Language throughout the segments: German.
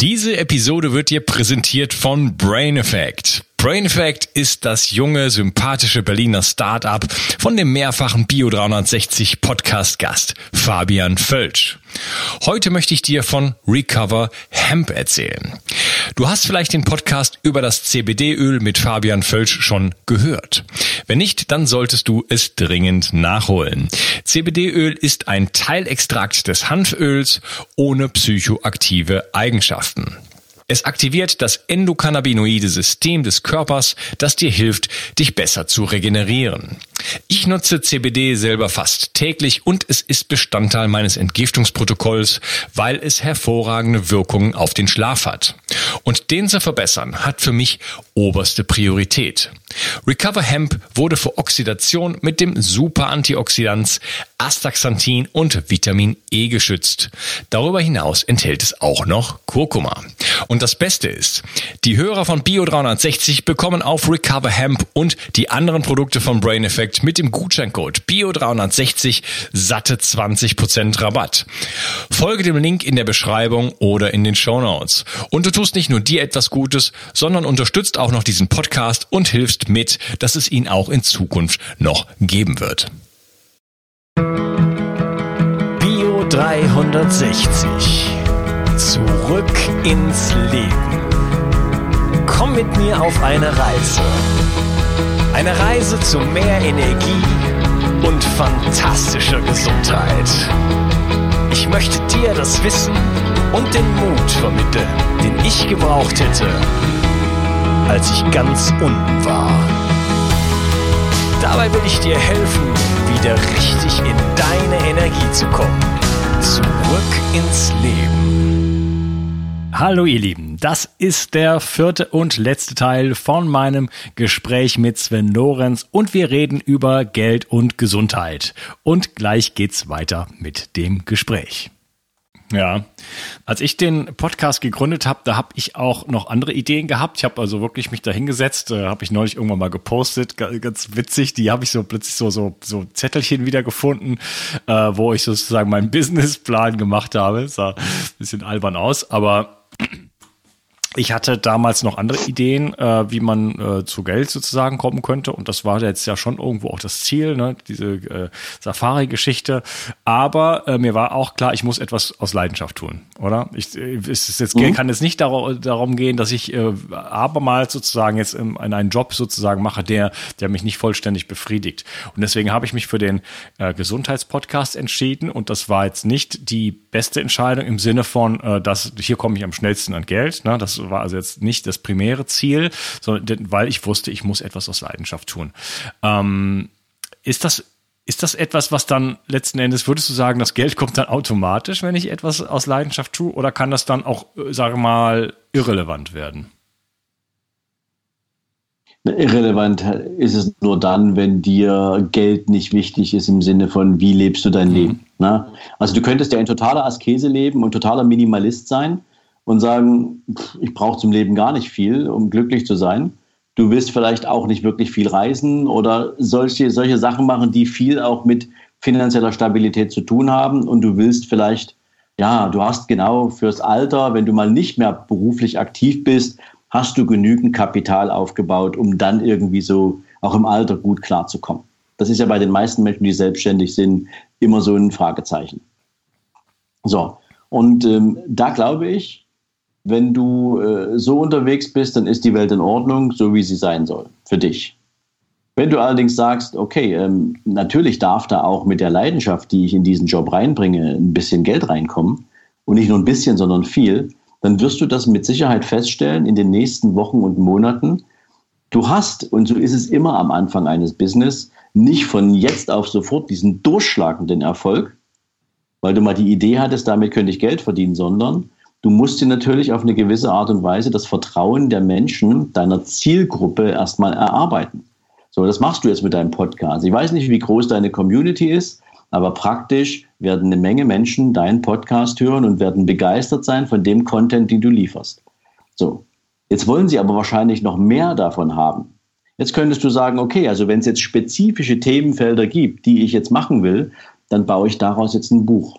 Diese Episode wird dir präsentiert von Brain Effect. Brain Effect ist das junge, sympathische Berliner Startup von dem mehrfachen Bio 360 Podcast Gast Fabian Völsch. Heute möchte ich dir von Recover Hemp erzählen. Du hast vielleicht den Podcast über das CBD-Öl mit Fabian Völsch schon gehört. Wenn nicht, dann solltest du es dringend nachholen. CBD-Öl ist ein Teilextrakt des Hanföls ohne psychoaktive Eigenschaften. Es aktiviert das endokannabinoide System des Körpers, das dir hilft, dich besser zu regenerieren. Ich nutze CBD selber fast täglich und es ist Bestandteil meines Entgiftungsprotokolls, weil es hervorragende Wirkungen auf den Schlaf hat. Und den zu verbessern hat für mich oberste Priorität. Recover Hemp wurde vor Oxidation mit dem Super Antioxidans Astaxanthin und Vitamin E geschützt. Darüber hinaus enthält es auch noch Kurkuma. Und das Beste ist, die Hörer von Bio 360 bekommen auf Recover Hemp und die anderen Produkte von Brain Effect mit dem Gutscheincode Bio 360 satte 20% Rabatt. Folge dem Link in der Beschreibung oder in den Show Notes. Und du tust nicht nur dir etwas Gutes, sondern unterstützt auch noch diesen Podcast und hilfst mit, dass es ihn auch in Zukunft noch geben wird. Bio 360. Zurück ins Leben. Komm mit mir auf eine Reise. Eine Reise zu mehr Energie und fantastischer Gesundheit. Ich möchte dir das Wissen und den Mut vermitteln, den ich gebraucht hätte, als ich ganz unten war. Dabei will ich dir helfen, wieder richtig in deine Energie zu kommen. Zurück ins Leben. Hallo ihr Lieben, das ist der vierte und letzte Teil von meinem Gespräch mit Sven Lorenz und wir reden über Geld und Gesundheit. Und gleich geht's weiter mit dem Gespräch. Ja, als ich den Podcast gegründet habe, da habe ich auch noch andere Ideen gehabt. Ich habe also wirklich mich da hingesetzt, äh, habe ich neulich irgendwann mal gepostet, ganz witzig. Die habe ich so plötzlich so so so Zettelchen wieder gefunden, äh, wo ich sozusagen meinen Businessplan gemacht habe. Sah ein bisschen albern aus, aber ich hatte damals noch andere Ideen, äh, wie man äh, zu Geld sozusagen kommen könnte. Und das war jetzt ja schon irgendwo auch das Ziel, ne? diese äh, Safari-Geschichte. Aber äh, mir war auch klar, ich muss etwas aus Leidenschaft tun, oder? Ich, äh, es jetzt, mhm. kann es nicht dar darum gehen, dass ich äh, abermals sozusagen jetzt in, in einen Job sozusagen mache, der, der mich nicht vollständig befriedigt. Und deswegen habe ich mich für den Gesundheitspodcast entschieden. Und das war jetzt nicht die beste Entscheidung im Sinne von, dass hier komme ich am schnellsten an Geld. Ne? Das war also jetzt nicht das primäre Ziel, sondern weil ich wusste, ich muss etwas aus Leidenschaft tun. Ähm, ist das ist das etwas, was dann letzten Endes, würdest du sagen, das Geld kommt dann automatisch, wenn ich etwas aus Leidenschaft tue, oder kann das dann auch, äh, sage mal, irrelevant werden? Irrelevant ist es nur dann, wenn dir Geld nicht wichtig ist im Sinne von, wie lebst du dein mhm. Leben. Ne? Also du könntest ja in totaler Askese leben und totaler Minimalist sein und sagen, ich brauche zum Leben gar nicht viel, um glücklich zu sein. Du willst vielleicht auch nicht wirklich viel reisen oder solche, solche Sachen machen, die viel auch mit finanzieller Stabilität zu tun haben. Und du willst vielleicht, ja, du hast genau fürs Alter, wenn du mal nicht mehr beruflich aktiv bist, hast du genügend Kapital aufgebaut, um dann irgendwie so auch im Alter gut klarzukommen. Das ist ja bei den meisten Menschen, die selbstständig sind, immer so ein Fragezeichen. So, und ähm, da glaube ich, wenn du äh, so unterwegs bist, dann ist die Welt in Ordnung, so wie sie sein soll, für dich. Wenn du allerdings sagst, okay, ähm, natürlich darf da auch mit der Leidenschaft, die ich in diesen Job reinbringe, ein bisschen Geld reinkommen und nicht nur ein bisschen, sondern viel, dann wirst du das mit Sicherheit feststellen in den nächsten Wochen und Monaten. Du hast, und so ist es immer am Anfang eines Business, nicht von jetzt auf sofort diesen durchschlagenden Erfolg, weil du mal die Idee hattest, damit könnte ich Geld verdienen, sondern Du musst dir natürlich auf eine gewisse Art und Weise das Vertrauen der Menschen, deiner Zielgruppe erstmal erarbeiten. So, das machst du jetzt mit deinem Podcast. Ich weiß nicht, wie groß deine Community ist, aber praktisch werden eine Menge Menschen deinen Podcast hören und werden begeistert sein von dem Content, den du lieferst. So, jetzt wollen sie aber wahrscheinlich noch mehr davon haben. Jetzt könntest du sagen, okay, also wenn es jetzt spezifische Themenfelder gibt, die ich jetzt machen will, dann baue ich daraus jetzt ein Buch.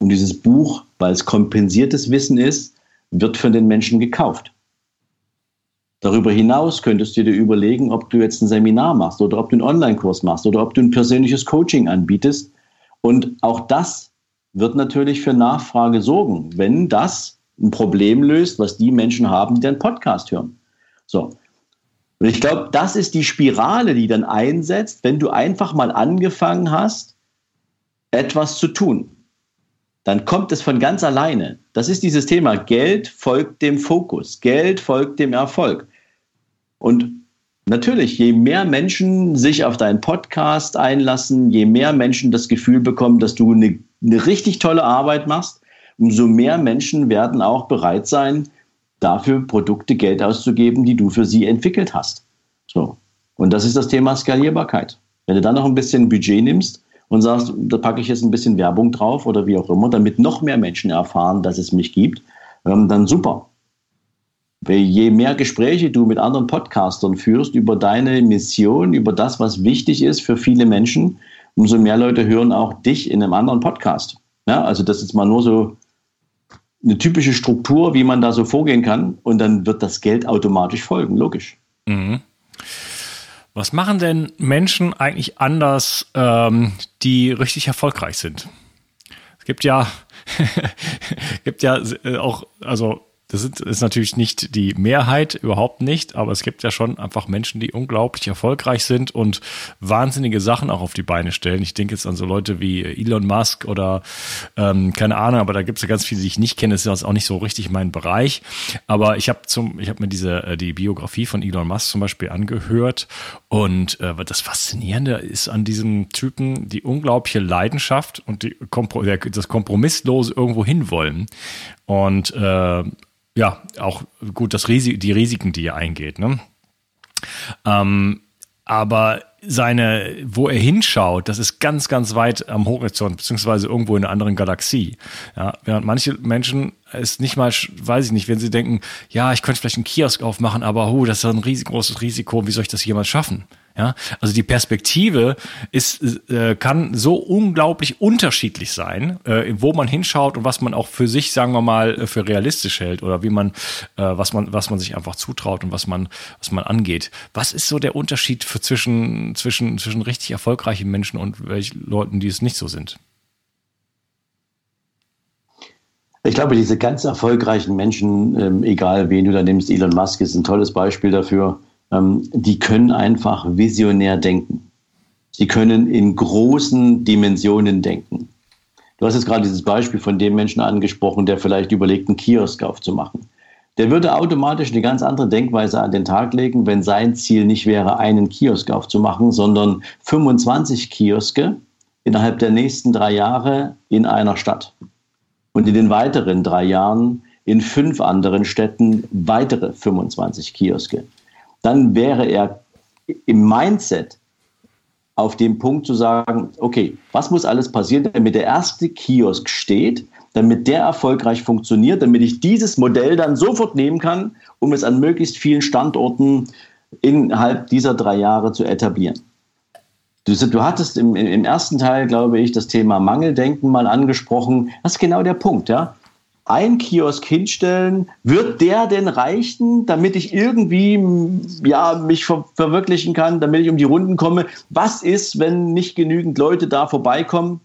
Und dieses Buch, weil es kompensiertes Wissen ist, wird von den Menschen gekauft. Darüber hinaus könntest du dir überlegen, ob du jetzt ein Seminar machst oder ob du einen Online-Kurs machst oder ob du ein persönliches Coaching anbietest. Und auch das wird natürlich für Nachfrage sorgen, wenn das ein Problem löst, was die Menschen haben, die den Podcast hören. So. Und ich glaube, das ist die Spirale, die dann einsetzt, wenn du einfach mal angefangen hast, etwas zu tun. Dann kommt es von ganz alleine. Das ist dieses Thema. Geld folgt dem Fokus. Geld folgt dem Erfolg. Und natürlich, je mehr Menschen sich auf deinen Podcast einlassen, je mehr Menschen das Gefühl bekommen, dass du eine, eine richtig tolle Arbeit machst, umso mehr Menschen werden auch bereit sein, dafür Produkte Geld auszugeben, die du für sie entwickelt hast. So. Und das ist das Thema Skalierbarkeit. Wenn du dann noch ein bisschen Budget nimmst und sagst, da packe ich jetzt ein bisschen Werbung drauf oder wie auch immer, damit noch mehr Menschen erfahren, dass es mich gibt, ähm, dann super je mehr Gespräche du mit anderen Podcastern führst über deine Mission, über das, was wichtig ist für viele Menschen, umso mehr Leute hören auch dich in einem anderen Podcast. Ja, also das ist mal nur so eine typische Struktur, wie man da so vorgehen kann und dann wird das Geld automatisch folgen, logisch. Mhm. Was machen denn Menschen eigentlich anders, ähm, die richtig erfolgreich sind? Es gibt ja, gibt ja äh, auch, also das ist natürlich nicht die Mehrheit, überhaupt nicht, aber es gibt ja schon einfach Menschen, die unglaublich erfolgreich sind und wahnsinnige Sachen auch auf die Beine stellen. Ich denke jetzt an so Leute wie Elon Musk oder ähm, keine Ahnung, aber da gibt es ja ganz viele, die ich nicht kenne. Das ist auch nicht so richtig mein Bereich. Aber ich habe zum, ich habe mir diese äh, die Biografie von Elon Musk zum Beispiel angehört und äh, das Faszinierende ist an diesem Typen die unglaubliche Leidenschaft und die, das kompromisslose irgendwo hinwollen. Und äh, ja, auch gut, das Risi die Risiken, die er eingeht. Ne? Ähm, aber seine, wo er hinschaut, das ist ganz, ganz weit am Horizont, beziehungsweise irgendwo in einer anderen Galaxie. Ja, während manche Menschen es nicht mal, weiß ich nicht, wenn sie denken, ja, ich könnte vielleicht einen Kiosk aufmachen, aber oh, das ist ein riesengroßes Risiko, wie soll ich das jemals schaffen? Ja, also die Perspektive ist, äh, kann so unglaublich unterschiedlich sein, äh, wo man hinschaut und was man auch für sich, sagen wir mal, äh, für realistisch hält oder wie man, äh, was man, was man sich einfach zutraut und was man, was man angeht. Was ist so der Unterschied für zwischen, zwischen, zwischen richtig erfolgreichen Menschen und welchen Leuten, die es nicht so sind? Ich glaube, diese ganz erfolgreichen Menschen, ähm, egal wen du da nimmst, Elon Musk ist ein tolles Beispiel dafür die können einfach visionär denken. Sie können in großen Dimensionen denken. Du hast jetzt gerade dieses Beispiel von dem Menschen angesprochen, der vielleicht überlegt, einen Kiosk aufzumachen. Der würde automatisch eine ganz andere Denkweise an den Tag legen, wenn sein Ziel nicht wäre, einen Kiosk aufzumachen, sondern 25 Kioske innerhalb der nächsten drei Jahre in einer Stadt. Und in den weiteren drei Jahren in fünf anderen Städten weitere 25 Kioske dann wäre er im Mindset auf dem Punkt zu sagen, okay, was muss alles passieren, damit der erste Kiosk steht, damit der erfolgreich funktioniert, damit ich dieses Modell dann sofort nehmen kann, um es an möglichst vielen Standorten innerhalb dieser drei Jahre zu etablieren. Du, du hattest im, im ersten Teil, glaube ich, das Thema Mangeldenken mal angesprochen. Das ist genau der Punkt, ja ein Kiosk hinstellen, wird der denn reichen, damit ich irgendwie ja, mich ver verwirklichen kann, damit ich um die Runden komme? Was ist, wenn nicht genügend Leute da vorbeikommen?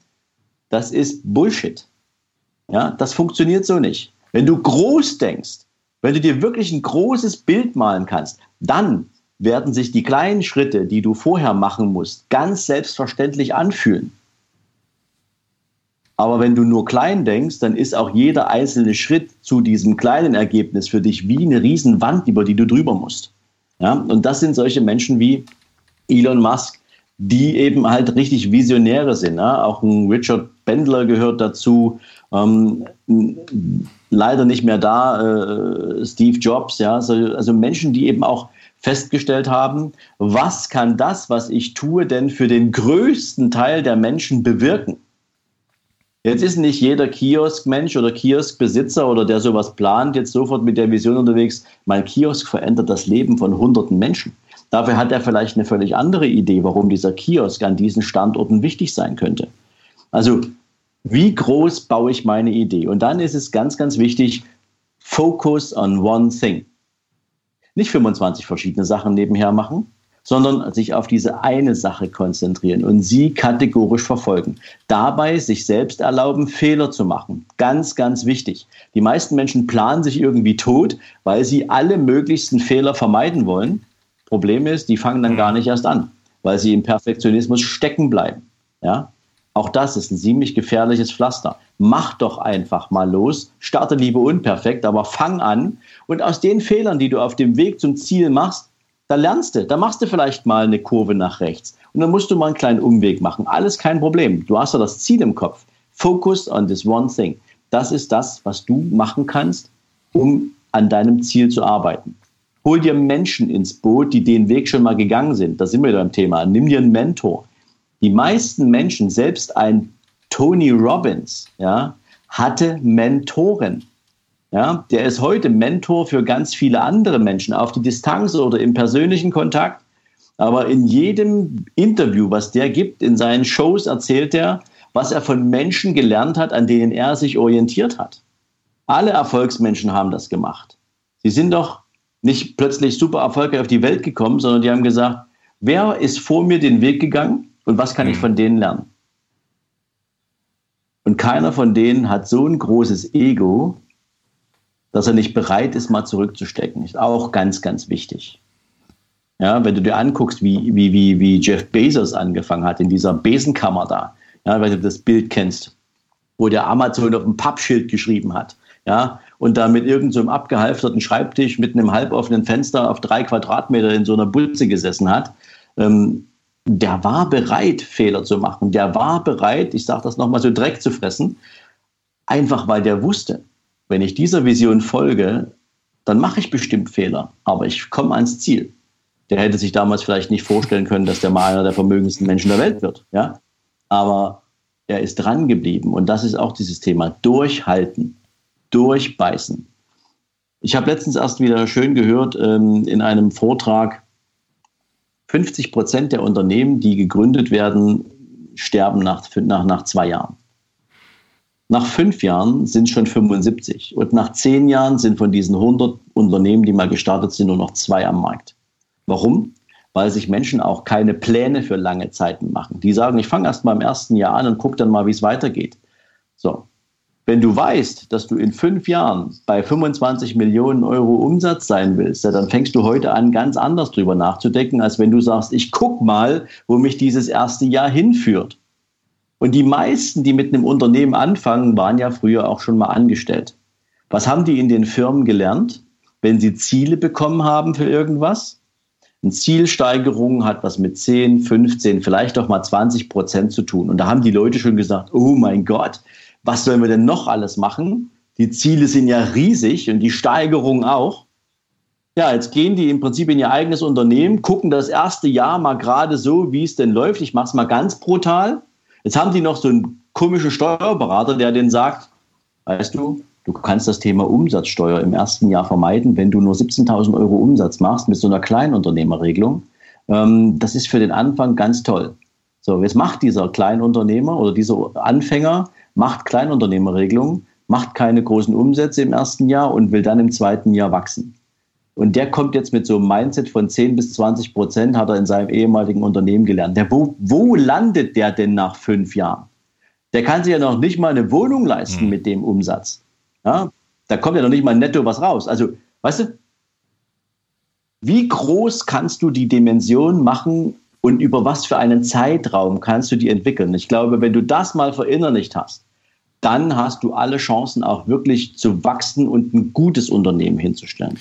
Das ist Bullshit. Ja, das funktioniert so nicht. Wenn du groß denkst, wenn du dir wirklich ein großes Bild malen kannst, dann werden sich die kleinen Schritte, die du vorher machen musst, ganz selbstverständlich anfühlen. Aber wenn du nur klein denkst, dann ist auch jeder einzelne Schritt zu diesem kleinen Ergebnis für dich wie eine Riesenwand, über die du drüber musst. Ja? Und das sind solche Menschen wie Elon Musk, die eben halt richtig Visionäre sind. Ja? Auch ein Richard Bendler gehört dazu. Ähm, leider nicht mehr da, äh, Steve Jobs, ja, also, also Menschen, die eben auch festgestellt haben, was kann das, was ich tue, denn für den größten Teil der Menschen bewirken? Jetzt ist nicht jeder Kioskmensch oder Kioskbesitzer oder der sowas plant, jetzt sofort mit der Vision unterwegs, mein Kiosk verändert das Leben von hunderten Menschen. Dafür hat er vielleicht eine völlig andere Idee, warum dieser Kiosk an diesen Standorten wichtig sein könnte. Also, wie groß baue ich meine Idee? Und dann ist es ganz, ganz wichtig, Focus on one thing. Nicht 25 verschiedene Sachen nebenher machen, sondern sich auf diese eine Sache konzentrieren und sie kategorisch verfolgen. Dabei sich selbst erlauben, Fehler zu machen. Ganz, ganz wichtig. Die meisten Menschen planen sich irgendwie tot, weil sie alle möglichsten Fehler vermeiden wollen. Problem ist, die fangen dann gar nicht erst an, weil sie im Perfektionismus stecken bleiben. Ja? Auch das ist ein ziemlich gefährliches Pflaster. Mach doch einfach mal los, starte lieber unperfekt, aber fang an und aus den Fehlern, die du auf dem Weg zum Ziel machst, da lernst du, da machst du vielleicht mal eine Kurve nach rechts und dann musst du mal einen kleinen Umweg machen. Alles kein Problem. Du hast ja das Ziel im Kopf. Focus on this one thing. Das ist das, was du machen kannst, um an deinem Ziel zu arbeiten. Hol dir Menschen ins Boot, die den Weg schon mal gegangen sind. Da sind wir beim Thema. Nimm dir einen Mentor. Die meisten Menschen, selbst ein Tony Robbins, ja, hatte Mentoren. Ja, der ist heute Mentor für ganz viele andere Menschen auf die Distanz oder im persönlichen Kontakt. Aber in jedem Interview, was der gibt, in seinen Shows erzählt er, was er von Menschen gelernt hat, an denen er sich orientiert hat. Alle Erfolgsmenschen haben das gemacht. Sie sind doch nicht plötzlich super erfolgreich auf die Welt gekommen, sondern die haben gesagt, wer ist vor mir den Weg gegangen und was kann ich mhm. von denen lernen? Und keiner von denen hat so ein großes Ego, dass er nicht bereit ist, mal zurückzustecken. Ist auch ganz, ganz wichtig. Ja, wenn du dir anguckst, wie, wie, wie, wie Jeff Bezos angefangen hat, in dieser Besenkammer da, ja, weil du das Bild kennst, wo der Amazon auf dem Pappschild geschrieben hat, ja, und da mit irgendeinem so abgehalfterten Schreibtisch mit einem halboffenen Fenster auf drei Quadratmeter in so einer Butze gesessen hat, ähm, der war bereit, Fehler zu machen. Der war bereit, ich sage das nochmal so, Dreck zu fressen, einfach weil der wusste, wenn ich dieser Vision folge, dann mache ich bestimmt Fehler, aber ich komme ans Ziel. Der hätte sich damals vielleicht nicht vorstellen können, dass der mal einer der vermögendsten Menschen der Welt wird. Ja? Aber er ist dran geblieben und das ist auch dieses Thema. Durchhalten, durchbeißen. Ich habe letztens erst wieder schön gehört ähm, in einem Vortrag, 50 Prozent der Unternehmen, die gegründet werden, sterben nach, nach, nach zwei Jahren. Nach fünf Jahren sind schon 75 und nach zehn Jahren sind von diesen 100 Unternehmen, die mal gestartet sind, nur noch zwei am Markt. Warum? Weil sich Menschen auch keine Pläne für lange Zeiten machen. Die sagen, ich fange erst mal im ersten Jahr an und gucke dann mal, wie es weitergeht. So. Wenn du weißt, dass du in fünf Jahren bei 25 Millionen Euro Umsatz sein willst, ja, dann fängst du heute an, ganz anders drüber nachzudenken, als wenn du sagst, ich guck mal, wo mich dieses erste Jahr hinführt. Und die meisten, die mit einem Unternehmen anfangen, waren ja früher auch schon mal angestellt. Was haben die in den Firmen gelernt, wenn sie Ziele bekommen haben für irgendwas? Eine Zielsteigerung hat was mit 10, 15, vielleicht auch mal 20 Prozent zu tun. Und da haben die Leute schon gesagt, oh mein Gott, was sollen wir denn noch alles machen? Die Ziele sind ja riesig und die Steigerung auch. Ja, jetzt gehen die im Prinzip in ihr eigenes Unternehmen, gucken das erste Jahr mal gerade so, wie es denn läuft. Ich mache es mal ganz brutal Jetzt haben die noch so einen komischen Steuerberater, der denen sagt, weißt du, du kannst das Thema Umsatzsteuer im ersten Jahr vermeiden, wenn du nur 17.000 Euro Umsatz machst mit so einer Kleinunternehmerregelung. Ähm, das ist für den Anfang ganz toll. So, jetzt macht dieser Kleinunternehmer oder dieser Anfänger, macht Kleinunternehmerregelung, macht keine großen Umsätze im ersten Jahr und will dann im zweiten Jahr wachsen. Und der kommt jetzt mit so einem Mindset von 10 bis 20 Prozent, hat er in seinem ehemaligen Unternehmen gelernt. Der, wo, wo landet der denn nach fünf Jahren? Der kann sich ja noch nicht mal eine Wohnung leisten mhm. mit dem Umsatz. Ja? Da kommt ja noch nicht mal netto was raus. Also, weißt du, wie groß kannst du die Dimension machen und über was für einen Zeitraum kannst du die entwickeln? Ich glaube, wenn du das mal verinnerlicht hast, dann hast du alle Chancen auch wirklich zu wachsen und ein gutes Unternehmen hinzustellen.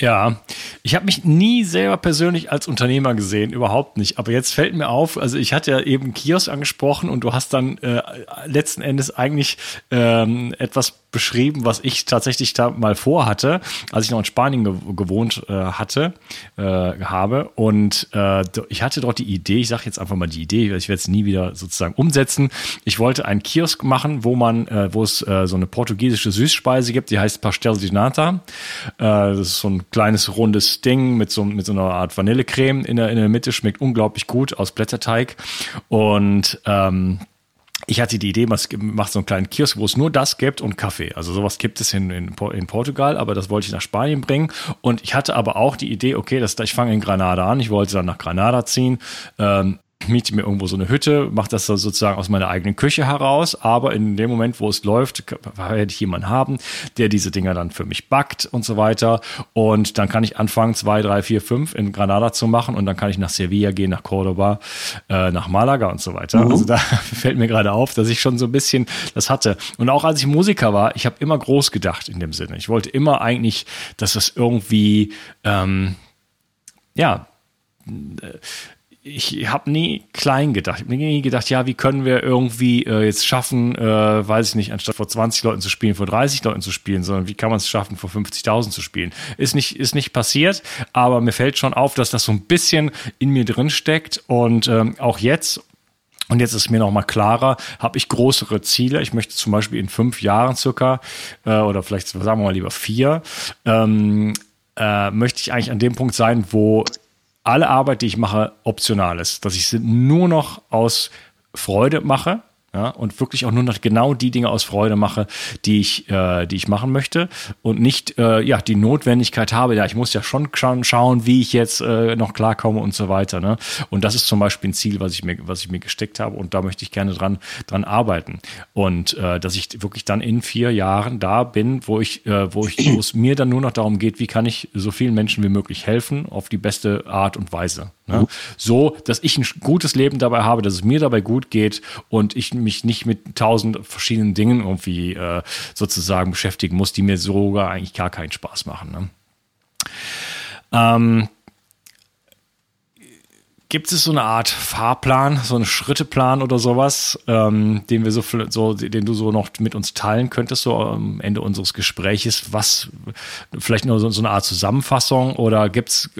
Ja, ich habe mich nie selber persönlich als Unternehmer gesehen, überhaupt nicht. Aber jetzt fällt mir auf, also ich hatte ja eben Kiosk angesprochen und du hast dann äh, letzten Endes eigentlich ähm, etwas beschrieben, was ich tatsächlich da mal vorhatte, als ich noch in Spanien ge gewohnt äh, hatte, äh, habe. Und äh, ich hatte dort die Idee, ich sage jetzt einfach mal die Idee, ich werde es nie wieder sozusagen umsetzen. Ich wollte einen Kiosk machen, wo man, äh, wo es äh, so eine portugiesische Süßspeise gibt, die heißt Pastel de Nata. Äh, das ist so ein kleines rundes Ding mit so, mit so einer Art Vanillecreme in der, in der Mitte, schmeckt unglaublich gut aus Blätterteig. Und ähm, ich hatte die Idee, man macht so einen kleinen Kiosk, wo es nur das gibt und Kaffee. Also sowas gibt es in, in, in, Portugal, aber das wollte ich nach Spanien bringen. Und ich hatte aber auch die Idee, okay, das, ich fange in Granada an, ich wollte dann nach Granada ziehen. Ähm, miete mir irgendwo so eine Hütte, mache das dann sozusagen aus meiner eigenen Küche heraus, aber in dem Moment, wo es läuft, werde ich jemanden haben, der diese Dinger dann für mich backt und so weiter. Und dann kann ich anfangen, zwei, drei, vier, fünf in Granada zu machen und dann kann ich nach Sevilla gehen, nach Cordoba, äh, nach Malaga und so weiter. Mhm. Also da fällt mir gerade auf, dass ich schon so ein bisschen das hatte. Und auch als ich Musiker war, ich habe immer groß gedacht in dem Sinne. Ich wollte immer eigentlich, dass das irgendwie, ähm, ja, äh, ich habe nie klein gedacht. Ich habe nie gedacht, ja, wie können wir irgendwie äh, jetzt schaffen, äh, weiß ich nicht, anstatt vor 20 Leuten zu spielen, vor 30 Leuten zu spielen, sondern wie kann man es schaffen, vor 50.000 zu spielen? Ist nicht, ist nicht passiert, aber mir fällt schon auf, dass das so ein bisschen in mir drin steckt und ähm, auch jetzt, und jetzt ist mir noch mal klarer, habe ich größere Ziele. Ich möchte zum Beispiel in fünf Jahren circa, äh, oder vielleicht sagen wir mal lieber vier, ähm, äh, möchte ich eigentlich an dem Punkt sein, wo alle Arbeit, die ich mache, optional ist. Dass ich sie nur noch aus Freude mache ja, und wirklich auch nur noch genau die Dinge aus Freude mache, die ich, äh, die ich machen möchte und nicht äh, ja die Notwendigkeit habe. Ja, ich muss ja schon schauen, wie ich jetzt äh, noch klarkomme und so weiter. Ne? Und das ist zum Beispiel ein Ziel, was ich mir, was ich mir gesteckt habe und da möchte ich gerne dran, dran arbeiten und äh, dass ich wirklich dann in vier Jahren da bin, wo ich, äh, wo ich, wo es mir dann nur noch darum geht, wie kann ich so vielen Menschen wie möglich helfen auf die beste Art und Weise. Ne? Mhm. So, dass ich ein gutes Leben dabei habe, dass es mir dabei gut geht und ich mich nicht mit tausend verschiedenen Dingen irgendwie äh, sozusagen beschäftigen muss, die mir sogar eigentlich gar keinen Spaß machen. Ne? Ähm, Gibt es so eine Art Fahrplan, so einen Schritteplan oder sowas, ähm, den wir so, so, den du so noch mit uns teilen könntest, so am Ende unseres Gespräches? Was, vielleicht nur so, so eine Art Zusammenfassung oder gibt's,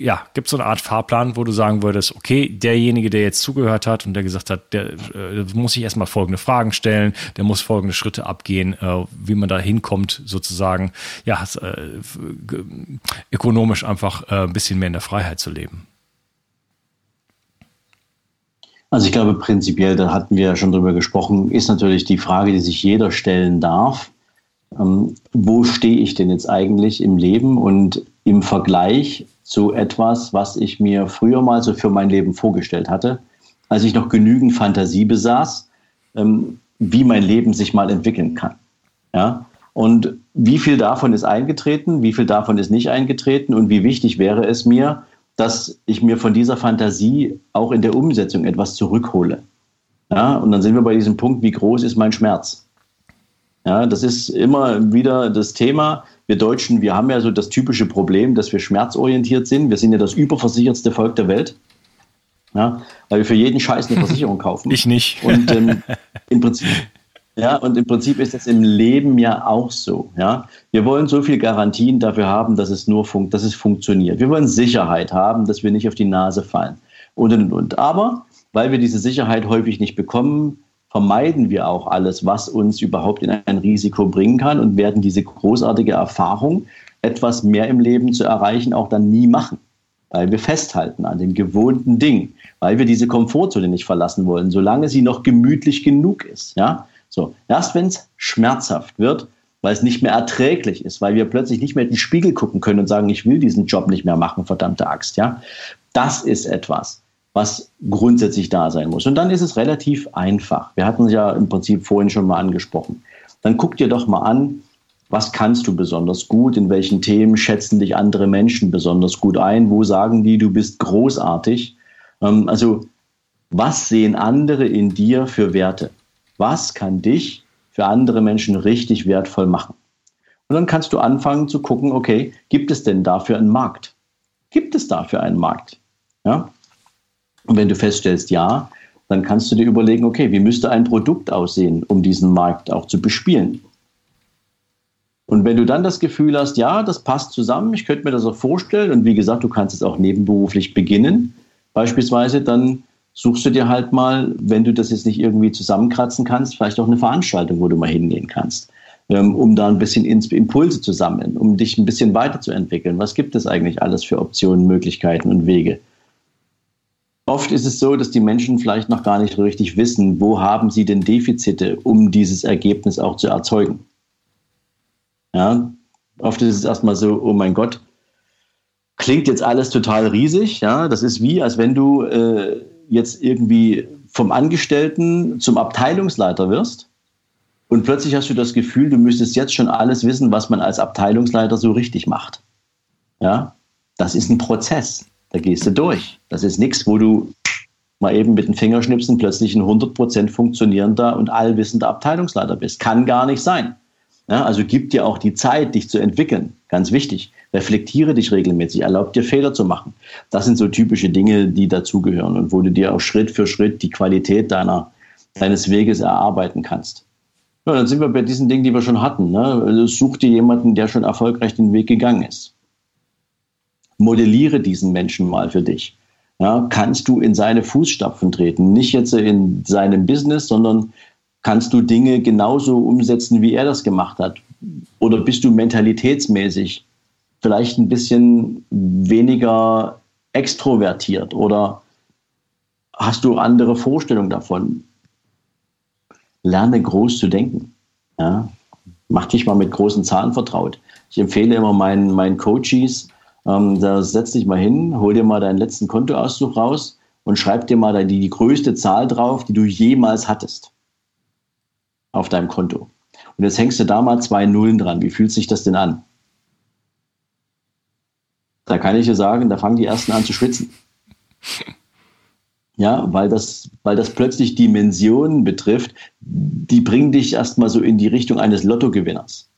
ja, gibt es so eine Art Fahrplan, wo du sagen würdest, okay, derjenige, der jetzt zugehört hat und der gesagt hat, der äh, muss sich erstmal folgende Fragen stellen, der muss folgende Schritte abgehen, äh, wie man da hinkommt, sozusagen, ja, äh, ökonomisch einfach äh, ein bisschen mehr in der Freiheit zu leben? Also ich glaube prinzipiell, da hatten wir ja schon drüber gesprochen, ist natürlich die Frage, die sich jeder stellen darf. Ähm, wo stehe ich denn jetzt eigentlich im Leben und im Vergleich zu etwas, was ich mir früher mal so für mein Leben vorgestellt hatte, als ich noch genügend Fantasie besaß, ähm, wie mein Leben sich mal entwickeln kann. Ja? Und wie viel davon ist eingetreten, wie viel davon ist nicht eingetreten und wie wichtig wäre es mir, dass ich mir von dieser Fantasie auch in der Umsetzung etwas zurückhole. Ja? Und dann sind wir bei diesem Punkt, wie groß ist mein Schmerz? Ja, das ist immer wieder das Thema wir Deutschen, wir haben ja so das typische Problem, dass wir schmerzorientiert sind. Wir sind ja das überversichertste Volk der Welt. Ja, weil wir für jeden Scheiß eine Versicherung kaufen. Ich nicht. Und ähm, im Prinzip, ja, und im Prinzip ist das im Leben ja auch so. Ja, wir wollen so viel Garantien dafür haben, dass es nur fun dass es funktioniert. Wir wollen Sicherheit haben, dass wir nicht auf die Nase fallen und und und. Aber weil wir diese Sicherheit häufig nicht bekommen, vermeiden wir auch alles, was uns überhaupt in ein Risiko bringen kann und werden diese großartige Erfahrung, etwas mehr im Leben zu erreichen, auch dann nie machen. Weil wir festhalten an den gewohnten Dingen, weil wir diese Komfortzone nicht verlassen wollen, solange sie noch gemütlich genug ist. Ja? So, erst wenn es schmerzhaft wird, weil es nicht mehr erträglich ist, weil wir plötzlich nicht mehr in den Spiegel gucken können und sagen, ich will diesen Job nicht mehr machen, verdammte Axt, ja. Das ist etwas, was grundsätzlich da sein muss. Und dann ist es relativ einfach. Wir hatten es ja im Prinzip vorhin schon mal angesprochen. Dann guck dir doch mal an, was kannst du besonders gut, in welchen Themen schätzen dich andere Menschen besonders gut ein, wo sagen die, du bist großartig. Ähm, also was sehen andere in dir für Werte? Was kann dich für andere Menschen richtig wertvoll machen? Und dann kannst du anfangen zu gucken, okay, gibt es denn dafür einen Markt? Gibt es dafür einen Markt? Ja? Und wenn du feststellst, ja, dann kannst du dir überlegen, okay, wie müsste ein Produkt aussehen, um diesen Markt auch zu bespielen? Und wenn du dann das Gefühl hast, ja, das passt zusammen, ich könnte mir das auch vorstellen, und wie gesagt, du kannst es auch nebenberuflich beginnen, beispielsweise, dann suchst du dir halt mal, wenn du das jetzt nicht irgendwie zusammenkratzen kannst, vielleicht auch eine Veranstaltung, wo du mal hingehen kannst, ähm, um da ein bisschen Impulse zu sammeln, um dich ein bisschen weiterzuentwickeln. Was gibt es eigentlich alles für Optionen, Möglichkeiten und Wege? Oft ist es so, dass die Menschen vielleicht noch gar nicht richtig wissen, wo haben sie denn Defizite, um dieses Ergebnis auch zu erzeugen. Ja, oft ist es erstmal so, oh mein Gott, klingt jetzt alles total riesig. Ja, das ist wie, als wenn du äh, jetzt irgendwie vom Angestellten zum Abteilungsleiter wirst und plötzlich hast du das Gefühl, du müsstest jetzt schon alles wissen, was man als Abteilungsleiter so richtig macht. Ja, das ist ein Prozess. Da gehst du durch. Das ist nichts, wo du mal eben mit den Fingerschnipsen plötzlich ein 100% funktionierender und allwissender Abteilungsleiter bist. Kann gar nicht sein. Ja, also gib dir auch die Zeit, dich zu entwickeln. Ganz wichtig. Reflektiere dich regelmäßig, erlaub dir Fehler zu machen. Das sind so typische Dinge, die dazugehören und wo du dir auch Schritt für Schritt die Qualität deiner, deines Weges erarbeiten kannst. Ja, dann sind wir bei diesen Dingen, die wir schon hatten. Ne? Also such dir jemanden, der schon erfolgreich den Weg gegangen ist. Modelliere diesen Menschen mal für dich. Ja, kannst du in seine Fußstapfen treten? Nicht jetzt in seinem Business, sondern kannst du Dinge genauso umsetzen, wie er das gemacht hat? Oder bist du mentalitätsmäßig vielleicht ein bisschen weniger extrovertiert oder hast du andere Vorstellungen davon? Lerne groß zu denken. Ja? Mach dich mal mit großen Zahlen vertraut. Ich empfehle immer meinen, meinen Coaches, ähm, da setz dich mal hin, hol dir mal deinen letzten Kontoauszug raus und schreib dir mal die, die größte Zahl drauf, die du jemals hattest auf deinem Konto. Und jetzt hängst du da mal zwei Nullen dran. Wie fühlt sich das denn an? Da kann ich dir sagen, da fangen die ersten an zu schwitzen. Ja, weil das, weil das plötzlich Dimensionen betrifft, die bringen dich erstmal so in die Richtung eines Lottogewinners.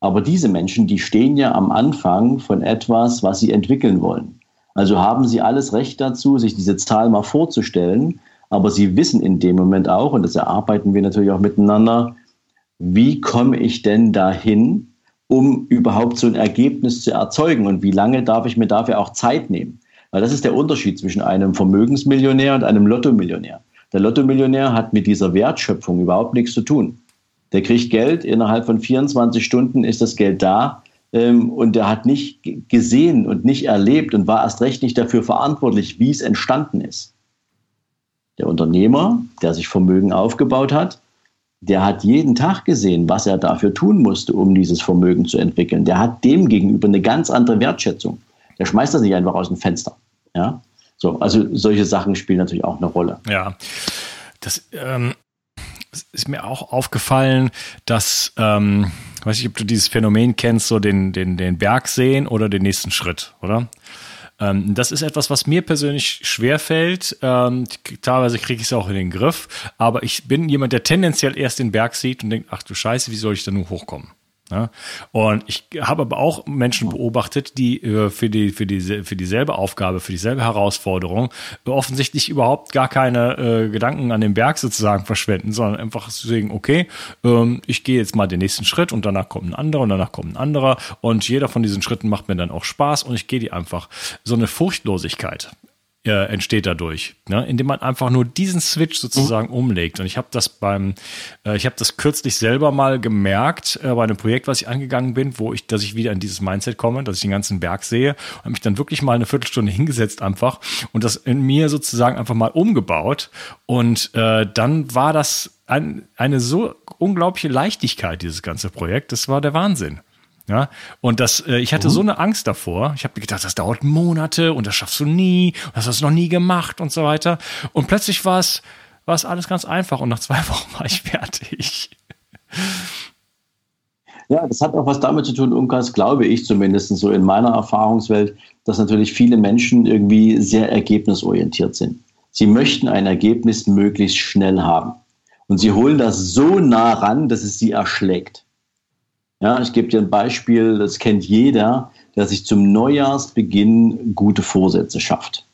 Aber diese Menschen, die stehen ja am Anfang von etwas, was sie entwickeln wollen. Also haben sie alles Recht dazu, sich diese Zahl mal vorzustellen. Aber sie wissen in dem Moment auch, und das erarbeiten wir natürlich auch miteinander, wie komme ich denn dahin, um überhaupt so ein Ergebnis zu erzeugen? Und wie lange darf ich mir dafür auch Zeit nehmen? Weil das ist der Unterschied zwischen einem Vermögensmillionär und einem Lottomillionär. Der Lottomillionär hat mit dieser Wertschöpfung überhaupt nichts zu tun. Der kriegt Geld, innerhalb von 24 Stunden ist das Geld da ähm, und der hat nicht gesehen und nicht erlebt und war erst recht nicht dafür verantwortlich, wie es entstanden ist. Der Unternehmer, der sich Vermögen aufgebaut hat, der hat jeden Tag gesehen, was er dafür tun musste, um dieses Vermögen zu entwickeln. Der hat dem gegenüber eine ganz andere Wertschätzung. Der schmeißt das nicht einfach aus dem Fenster. Ja? So, also solche Sachen spielen natürlich auch eine Rolle. Ja, das ähm, ist mir auch aufgefallen, dass, ähm, weiß ich, ob du dieses Phänomen kennst, so den, den, den Berg sehen oder den nächsten Schritt, oder? Ähm, das ist etwas, was mir persönlich schwerfällt. Ähm, teilweise kriege ich es auch in den Griff, aber ich bin jemand, der tendenziell erst den Berg sieht und denkt, ach du Scheiße, wie soll ich da nur hochkommen? Ja? Und ich habe aber auch Menschen beobachtet, die äh, für, die, für, die, für dieselbe Aufgabe, für dieselbe Herausforderung offensichtlich überhaupt gar keine äh, Gedanken an den Berg sozusagen verschwenden, sondern einfach sagen, okay, ähm, ich gehe jetzt mal den nächsten Schritt und danach kommt ein anderer und danach kommt ein anderer und jeder von diesen Schritten macht mir dann auch Spaß und ich gehe die einfach. So eine Furchtlosigkeit äh, entsteht dadurch, ne? indem man einfach nur diesen Switch sozusagen mhm. umlegt. Und ich habe das beim, äh, ich habe das kürzlich selber mal gemerkt äh, bei einem Projekt, was ich angegangen bin, wo ich, dass ich wieder in dieses Mindset komme, dass ich den ganzen Berg sehe und mich dann wirklich mal eine Viertelstunde hingesetzt einfach und das in mir sozusagen einfach mal umgebaut. Und äh, dann war das ein, eine so unglaubliche Leichtigkeit, dieses ganze Projekt. Das war der Wahnsinn. Ja, und das, äh, ich hatte mhm. so eine Angst davor. Ich habe gedacht, das dauert Monate und das schaffst du nie, und das hast du noch nie gemacht und so weiter. Und plötzlich war es, war es alles ganz einfach und nach zwei Wochen war ich fertig. Ja, das hat auch was damit zu tun, Unkas, glaube ich zumindest so in meiner Erfahrungswelt, dass natürlich viele Menschen irgendwie sehr ergebnisorientiert sind. Sie möchten ein Ergebnis möglichst schnell haben. Und sie holen das so nah ran, dass es sie erschlägt. Ja, ich gebe dir ein Beispiel, das kennt jeder, der sich zum Neujahrsbeginn gute Vorsätze schafft.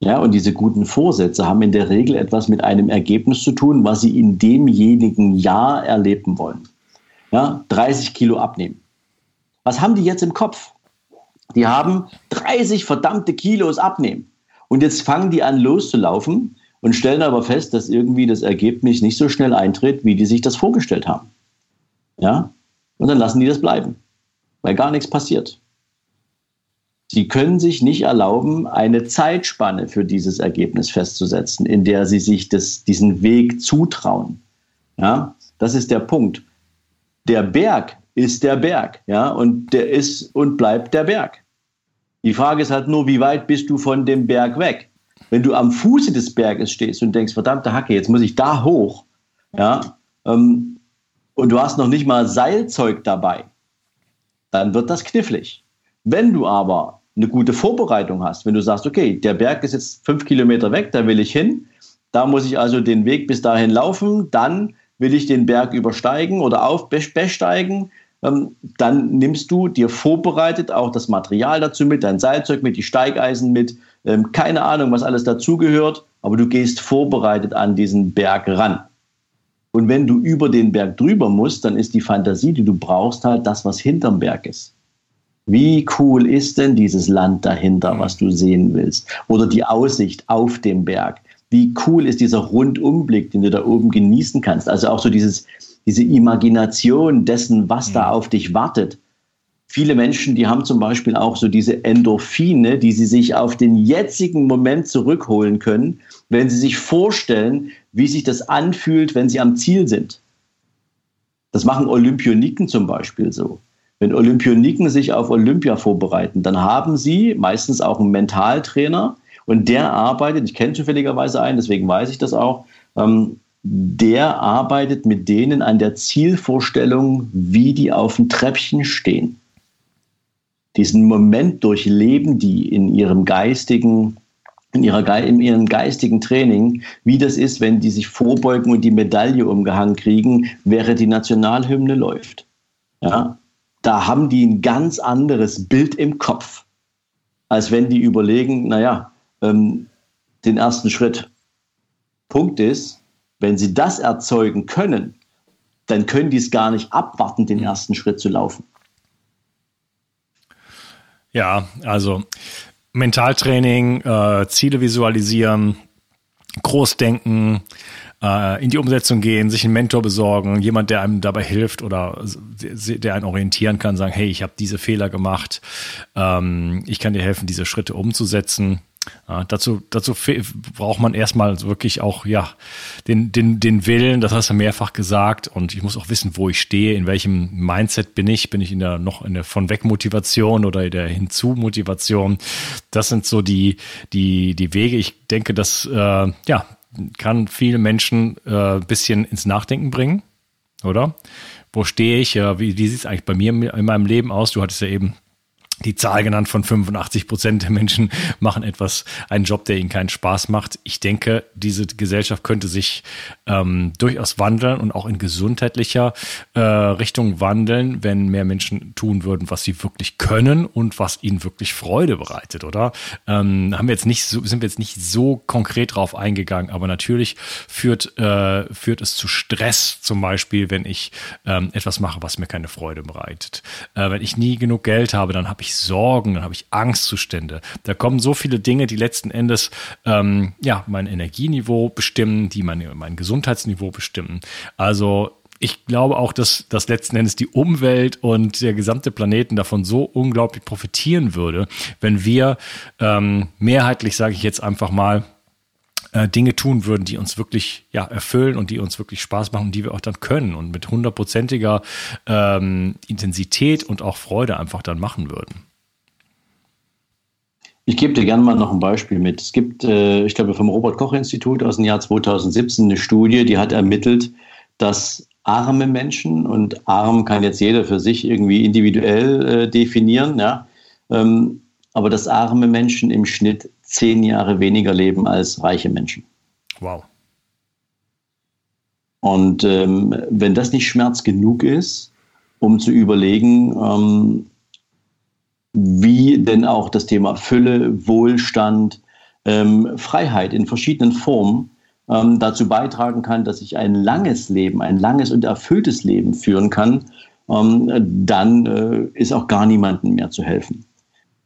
Ja, und diese guten Vorsätze haben in der Regel etwas mit einem Ergebnis zu tun, was sie in demjenigen Jahr erleben wollen. Ja, 30 Kilo abnehmen. Was haben die jetzt im Kopf? Die haben 30 verdammte Kilos abnehmen. Und jetzt fangen die an loszulaufen und stellen aber fest, dass irgendwie das Ergebnis nicht so schnell eintritt, wie die sich das vorgestellt haben. Ja, und dann lassen die das bleiben, weil gar nichts passiert. Sie können sich nicht erlauben, eine Zeitspanne für dieses Ergebnis festzusetzen, in der Sie sich das, diesen Weg zutrauen. Ja, das ist der Punkt. Der Berg ist der Berg, ja, und der ist und bleibt der Berg. Die Frage ist halt nur, wie weit bist du von dem Berg weg? Wenn du am Fuße des Berges stehst und denkst, verdammte Hacke, jetzt muss ich da hoch, ja, ähm, und du hast noch nicht mal Seilzeug dabei, dann wird das knifflig. Wenn du aber eine gute Vorbereitung hast, wenn du sagst, okay, der Berg ist jetzt fünf Kilometer weg, da will ich hin, da muss ich also den Weg bis dahin laufen, dann will ich den Berg übersteigen oder aufbesteigen, ähm, dann nimmst du dir vorbereitet auch das Material dazu mit, dein Seilzeug mit, die Steigeisen mit, ähm, keine Ahnung, was alles dazugehört, aber du gehst vorbereitet an diesen Berg ran. Und wenn du über den Berg drüber musst, dann ist die Fantasie, die du brauchst, halt das, was hinterm Berg ist. Wie cool ist denn dieses Land dahinter, was du sehen willst? Oder die Aussicht auf dem Berg? Wie cool ist dieser Rundumblick, den du da oben genießen kannst? Also auch so dieses, diese Imagination dessen, was da mhm. auf dich wartet. Viele Menschen, die haben zum Beispiel auch so diese Endorphine, die sie sich auf den jetzigen Moment zurückholen können, wenn sie sich vorstellen, wie sich das anfühlt, wenn sie am Ziel sind. Das machen Olympioniken zum Beispiel so. Wenn Olympioniken sich auf Olympia vorbereiten, dann haben sie meistens auch einen Mentaltrainer und der arbeitet, ich kenne zufälligerweise einen, deswegen weiß ich das auch, ähm, der arbeitet mit denen an der Zielvorstellung, wie die auf dem Treppchen stehen. Diesen Moment durchleben die in ihrem geistigen, in, ihrer, in ihrem geistigen Training, wie das ist, wenn die sich vorbeugen und die Medaille umgehangen kriegen, während die Nationalhymne läuft. Ja, da haben die ein ganz anderes Bild im Kopf, als wenn die überlegen, naja, ähm, den ersten Schritt. Punkt ist, wenn sie das erzeugen können, dann können die es gar nicht abwarten, den ersten Schritt zu laufen. Ja, also Mentaltraining, äh, Ziele visualisieren, Großdenken, äh, in die Umsetzung gehen, sich einen Mentor besorgen, jemand, der einem dabei hilft oder der einen orientieren kann, sagen, hey, ich habe diese Fehler gemacht, ähm, ich kann dir helfen, diese Schritte umzusetzen. Ja, dazu, dazu braucht man erstmal wirklich auch, ja, den, den, den Willen, das hast du mehrfach gesagt, und ich muss auch wissen, wo ich stehe, in welchem Mindset bin ich, bin ich in der noch in der von weg Motivation oder in der hinzu Motivation. Das sind so die, die, die Wege. Ich denke, dass, äh, ja, kann viele Menschen äh, bisschen ins Nachdenken bringen, oder? Wo stehe ich? Äh, wie wie sieht es eigentlich bei mir in meinem Leben aus? Du hattest ja eben die Zahl genannt von 85 Prozent der Menschen machen etwas, einen Job, der ihnen keinen Spaß macht. Ich denke, diese Gesellschaft könnte sich ähm, durchaus wandeln und auch in gesundheitlicher äh, Richtung wandeln, wenn mehr Menschen tun würden, was sie wirklich können und was ihnen wirklich Freude bereitet, oder? Ähm, haben wir jetzt nicht so, sind wir jetzt nicht so konkret drauf eingegangen, aber natürlich führt, äh, führt es zu Stress, zum Beispiel, wenn ich ähm, etwas mache, was mir keine Freude bereitet. Äh, wenn ich nie genug Geld habe, dann habe ich ich Sorgen, dann habe ich Angstzustände. Da kommen so viele Dinge, die letzten Endes ähm, ja mein Energieniveau bestimmen, die mein, mein Gesundheitsniveau bestimmen. Also ich glaube auch, dass, dass letzten Endes die Umwelt und der gesamte Planeten davon so unglaublich profitieren würde, wenn wir ähm, mehrheitlich, sage ich jetzt einfach mal, äh, Dinge tun würden, die uns wirklich ja, erfüllen und die uns wirklich Spaß machen, die wir auch dann können und mit hundertprozentiger ähm, Intensität und auch Freude einfach dann machen würden. Ich gebe dir gerne mal noch ein Beispiel mit. Es gibt, äh, ich glaube, vom Robert-Koch-Institut aus dem Jahr 2017 eine Studie, die hat ermittelt, dass arme Menschen, und arm kann jetzt jeder für sich irgendwie individuell äh, definieren, ja, ähm, aber dass arme Menschen im Schnitt zehn Jahre weniger leben als reiche Menschen. Wow. Und ähm, wenn das nicht Schmerz genug ist, um zu überlegen, ähm, wie denn auch das Thema Fülle, Wohlstand, ähm, Freiheit in verschiedenen Formen ähm, dazu beitragen kann, dass ich ein langes Leben, ein langes und erfülltes Leben führen kann, ähm, dann äh, ist auch gar niemandem mehr zu helfen.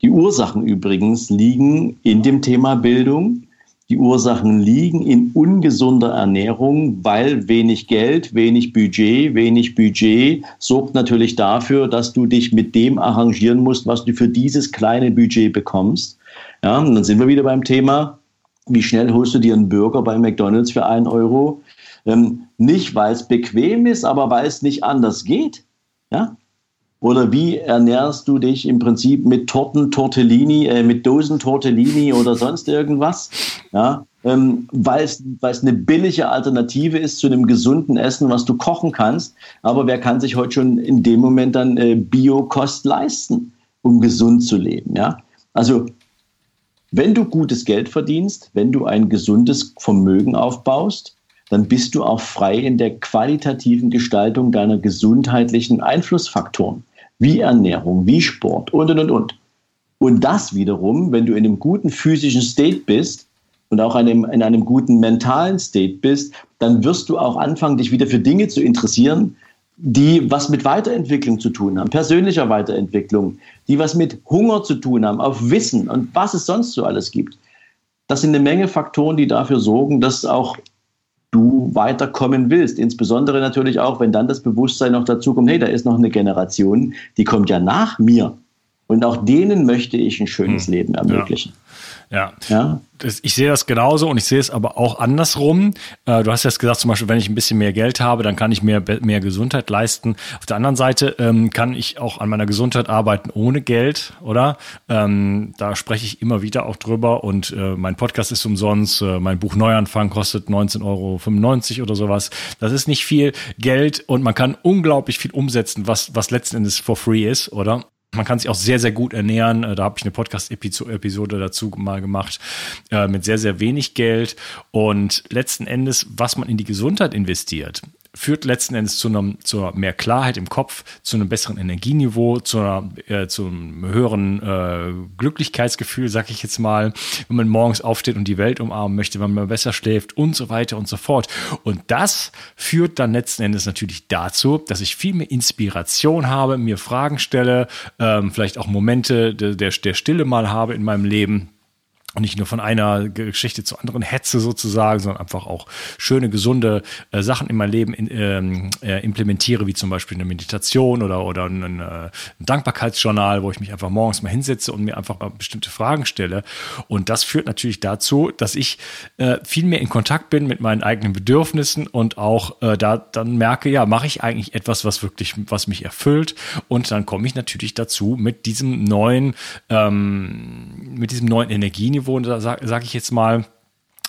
Die Ursachen übrigens liegen in dem Thema Bildung. Die Ursachen liegen in ungesunder Ernährung, weil wenig Geld, wenig Budget, wenig Budget sorgt natürlich dafür, dass du dich mit dem arrangieren musst, was du für dieses kleine Budget bekommst. Ja, und dann sind wir wieder beim Thema, wie schnell holst du dir einen Burger bei McDonald's für einen Euro? Ähm, nicht, weil es bequem ist, aber weil es nicht anders geht. Ja? Oder wie ernährst du dich im Prinzip mit Torten, Tortellini, äh, mit Dosen Tortellini oder sonst irgendwas? Ja, ähm, weil es eine billige Alternative ist zu einem gesunden Essen, was du kochen kannst. Aber wer kann sich heute schon in dem Moment dann äh, Biokost leisten, um gesund zu leben? Ja, also wenn du gutes Geld verdienst, wenn du ein gesundes Vermögen aufbaust, dann bist du auch frei in der qualitativen Gestaltung deiner gesundheitlichen Einflussfaktoren wie Ernährung, wie Sport und, und, und, und. Und das wiederum, wenn du in einem guten physischen State bist und auch einem, in einem guten mentalen State bist, dann wirst du auch anfangen, dich wieder für Dinge zu interessieren, die was mit Weiterentwicklung zu tun haben, persönlicher Weiterentwicklung, die was mit Hunger zu tun haben, auf Wissen und was es sonst so alles gibt. Das sind eine Menge Faktoren, die dafür sorgen, dass auch du weiterkommen willst. Insbesondere natürlich auch, wenn dann das Bewusstsein noch dazu kommt, hey, da ist noch eine Generation, die kommt ja nach mir. Und auch denen möchte ich ein schönes hm. Leben ermöglichen. Ja. Ja. ja? Das, ich sehe das genauso und ich sehe es aber auch andersrum. Äh, du hast jetzt gesagt, zum Beispiel, wenn ich ein bisschen mehr Geld habe, dann kann ich mehr, mehr Gesundheit leisten. Auf der anderen Seite ähm, kann ich auch an meiner Gesundheit arbeiten ohne Geld, oder? Ähm, da spreche ich immer wieder auch drüber und äh, mein Podcast ist umsonst. Äh, mein Buch Neuanfang kostet 19,95 Euro oder sowas. Das ist nicht viel Geld und man kann unglaublich viel umsetzen, was, was letzten Endes for free ist, oder? Man kann sich auch sehr, sehr gut ernähren. Äh, da habe ich eine Podcast-Episode dazu mal gemacht äh, mit sehr, sehr wenig Geld. Und letzten Endes, was man in die Gesundheit investiert, führt letzten Endes zu, einem, zu mehr Klarheit im Kopf, zu einem besseren Energieniveau, zu, einer, äh, zu einem höheren äh, Glücklichkeitsgefühl, sag ich jetzt mal, wenn man morgens aufsteht und die Welt umarmen möchte, wenn man besser schläft und so weiter und so fort. Und das führt dann letzten Endes natürlich dazu, dass ich viel mehr Inspiration habe, mir Fragen stelle, ähm, vielleicht auch Momente der, der Stille mal habe in meinem Leben und nicht nur von einer Geschichte zur anderen hetze sozusagen, sondern einfach auch schöne, gesunde äh, Sachen in mein Leben in, ähm, äh, implementiere, wie zum Beispiel eine Meditation oder, oder ein, ein, ein, Dankbarkeitsjournal, wo ich mich einfach morgens mal hinsetze und mir einfach mal bestimmte Fragen stelle. Und das führt natürlich dazu, dass ich äh, viel mehr in Kontakt bin mit meinen eigenen Bedürfnissen und auch äh, da dann merke, ja, mache ich eigentlich etwas, was wirklich, was mich erfüllt. Und dann komme ich natürlich dazu mit diesem neuen, ähm, mit diesem neuen Energieniveau Niveau, da sage sag ich jetzt mal,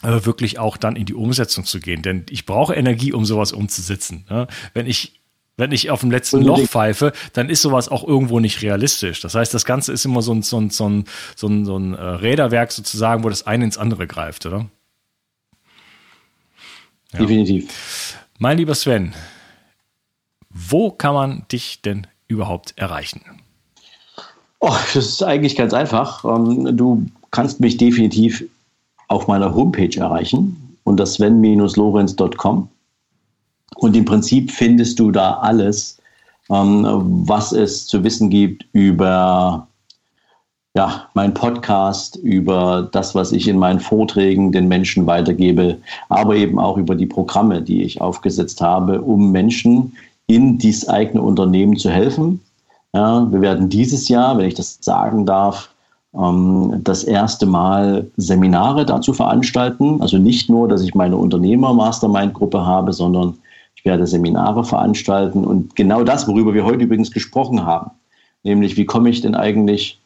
äh, wirklich auch dann in die Umsetzung zu gehen. Denn ich brauche Energie, um sowas umzusetzen. Ne? Wenn ich wenn ich auf dem letzten Loch pfeife, dann ist sowas auch irgendwo nicht realistisch. Das heißt, das Ganze ist immer so ein, so ein, so ein, so ein, so ein äh, Räderwerk sozusagen, wo das eine ins andere greift, oder? Ja. Definitiv. Mein lieber Sven, wo kann man dich denn überhaupt erreichen? Oh, das ist eigentlich ganz einfach. Ähm, du kannst mich definitiv auf meiner Homepage erreichen unter sven-lorenz.com. Und im Prinzip findest du da alles, ähm, was es zu wissen gibt über ja, mein Podcast, über das, was ich in meinen Vorträgen den Menschen weitergebe, aber eben auch über die Programme, die ich aufgesetzt habe, um Menschen in dieses eigene Unternehmen zu helfen. Ja, wir werden dieses Jahr, wenn ich das sagen darf, das erste Mal Seminare dazu veranstalten. Also nicht nur, dass ich meine Unternehmer-Mastermind-Gruppe habe, sondern ich werde Seminare veranstalten und genau das, worüber wir heute übrigens gesprochen haben, nämlich wie komme ich denn eigentlich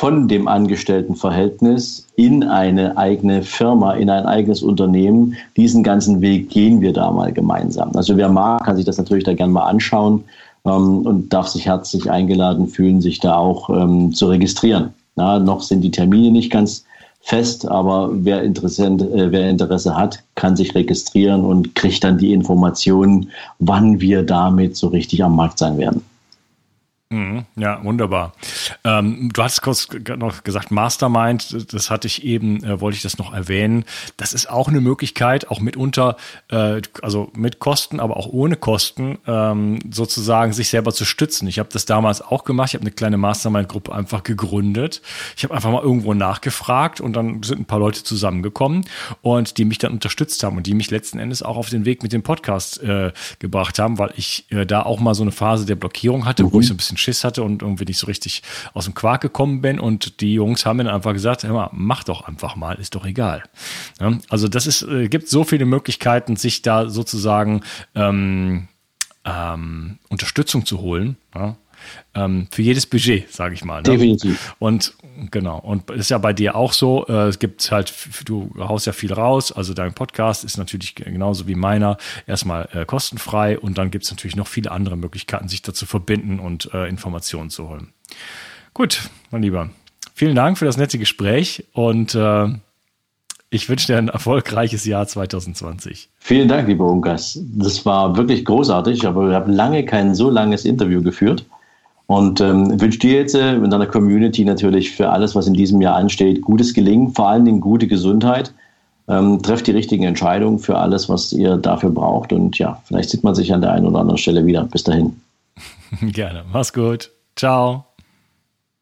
von dem Angestelltenverhältnis in eine eigene Firma, in ein eigenes Unternehmen. Diesen ganzen Weg gehen wir da mal gemeinsam. Also wer mag, kann sich das natürlich da gerne mal anschauen ähm, und darf sich herzlich eingeladen fühlen, sich da auch ähm, zu registrieren. Na, noch sind die Termine nicht ganz fest, aber wer, interessant, äh, wer Interesse hat, kann sich registrieren und kriegt dann die Informationen, wann wir damit so richtig am Markt sein werden. Mhm, ja, wunderbar. Ähm, du hast kurz noch gesagt Mastermind, das hatte ich eben, äh, wollte ich das noch erwähnen. Das ist auch eine Möglichkeit, auch mitunter, äh, also mit Kosten, aber auch ohne Kosten, ähm, sozusagen sich selber zu stützen. Ich habe das damals auch gemacht. Ich habe eine kleine Mastermind-Gruppe einfach gegründet. Ich habe einfach mal irgendwo nachgefragt und dann sind ein paar Leute zusammengekommen und die mich dann unterstützt haben und die mich letzten Endes auch auf den Weg mit dem Podcast äh, gebracht haben, weil ich äh, da auch mal so eine Phase der Blockierung hatte, mhm. wo ich so ein bisschen Schiss hatte und irgendwie nicht so richtig aus dem Quark gekommen bin. Und die Jungs haben mir dann einfach gesagt, hör mal, mach doch einfach mal, ist doch egal. Ja, also das ist, äh, gibt so viele Möglichkeiten, sich da sozusagen ähm, ähm, Unterstützung zu holen. Ja? Ähm, für jedes Budget, sage ich mal. Ne? Definitiv. Und genau, und das ist ja bei dir auch so. Äh, es gibt halt, du haust ja viel raus. Also dein Podcast ist natürlich genauso wie meiner erstmal äh, kostenfrei und dann gibt es natürlich noch viele andere Möglichkeiten, sich dazu verbinden und äh, Informationen zu holen. Gut, mein Lieber. Vielen Dank für das nette Gespräch und äh, ich wünsche dir ein erfolgreiches Jahr 2020. Vielen Dank, lieber Unkas. Das war wirklich großartig, aber wir haben lange kein so langes Interview geführt. Und ähm, wünsche dir jetzt äh, in deiner Community natürlich für alles, was in diesem Jahr ansteht, gutes Gelingen, vor allen Dingen gute Gesundheit. Ähm, trefft die richtigen Entscheidungen für alles, was ihr dafür braucht. Und ja, vielleicht sieht man sich an der einen oder anderen Stelle wieder. Bis dahin. Gerne. Mach's gut. Ciao.